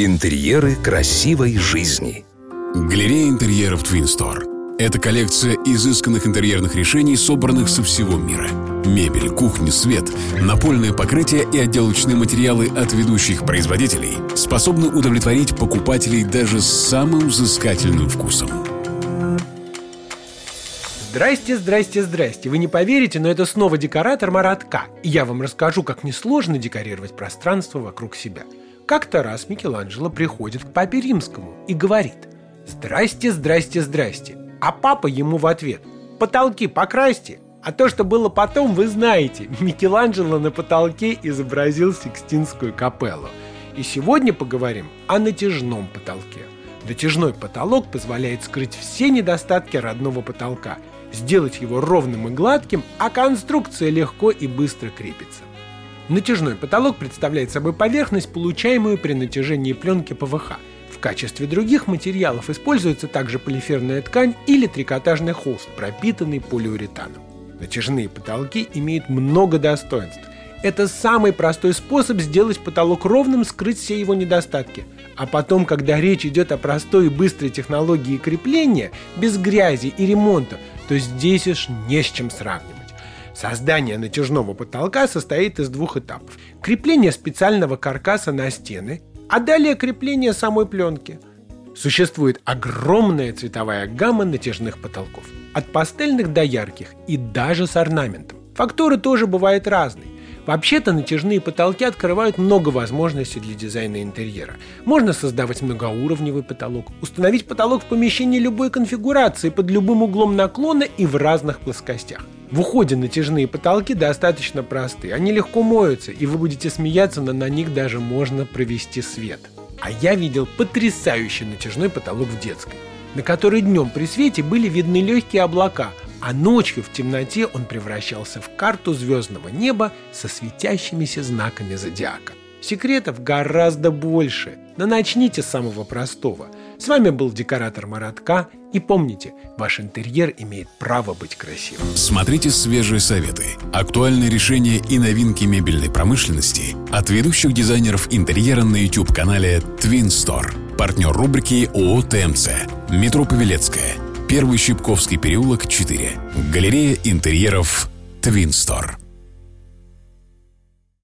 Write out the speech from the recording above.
Интерьеры красивой жизни. Галерея интерьеров Twin Store. Это коллекция изысканных интерьерных решений, собранных со всего мира. Мебель, кухня, свет, напольное покрытие и отделочные материалы от ведущих производителей способны удовлетворить покупателей даже с самым взыскательным вкусом. Здрасте, здрасте, здрасте. Вы не поверите, но это снова декоратор Маратка. И я вам расскажу, как несложно декорировать пространство вокруг себя – как-то раз Микеланджело приходит к папе римскому и говорит «Здрасте, здрасте, здрасте». А папа ему в ответ «Потолки покрасьте, а то, что было потом, вы знаете. Микеланджело на потолке изобразил Сикстинскую капеллу. И сегодня поговорим о натяжном потолке. Натяжной потолок позволяет скрыть все недостатки родного потолка, сделать его ровным и гладким, а конструкция легко и быстро крепится. Натяжной потолок представляет собой поверхность, получаемую при натяжении пленки ПВХ. В качестве других материалов используется также полиферная ткань или трикотажный холст, пропитанный полиуретаном. Натяжные потолки имеют много достоинств. Это самый простой способ сделать потолок ровным, скрыть все его недостатки. А потом, когда речь идет о простой и быстрой технологии крепления, без грязи и ремонта, то здесь уж не с чем сравнивать. Создание натяжного потолка состоит из двух этапов. Крепление специального каркаса на стены, а далее крепление самой пленки. Существует огромная цветовая гамма натяжных потолков. От пастельных до ярких и даже с орнаментом. Фактуры тоже бывают разные. Вообще-то натяжные потолки открывают много возможностей для дизайна интерьера. Можно создавать многоуровневый потолок, установить потолок в помещении любой конфигурации под любым углом наклона и в разных плоскостях. В уходе натяжные потолки достаточно просты, они легко моются, и вы будете смеяться, но на них даже можно провести свет. А я видел потрясающий натяжной потолок в детской, на который днем при свете были видны легкие облака, а ночью в темноте он превращался в карту звездного неба со светящимися знаками зодиака. Секретов гораздо больше, но начните с самого простого. С вами был декоратор Маратка, и помните, ваш интерьер имеет право быть красивым. Смотрите свежие советы, актуальные решения и новинки мебельной промышленности от ведущих дизайнеров интерьера на YouTube-канале Twin Store. Партнер рубрики ООО ТМЦ. Метро Павелецкая. Первый Щипковский переулок, 4. Галерея интерьеров Твинстор.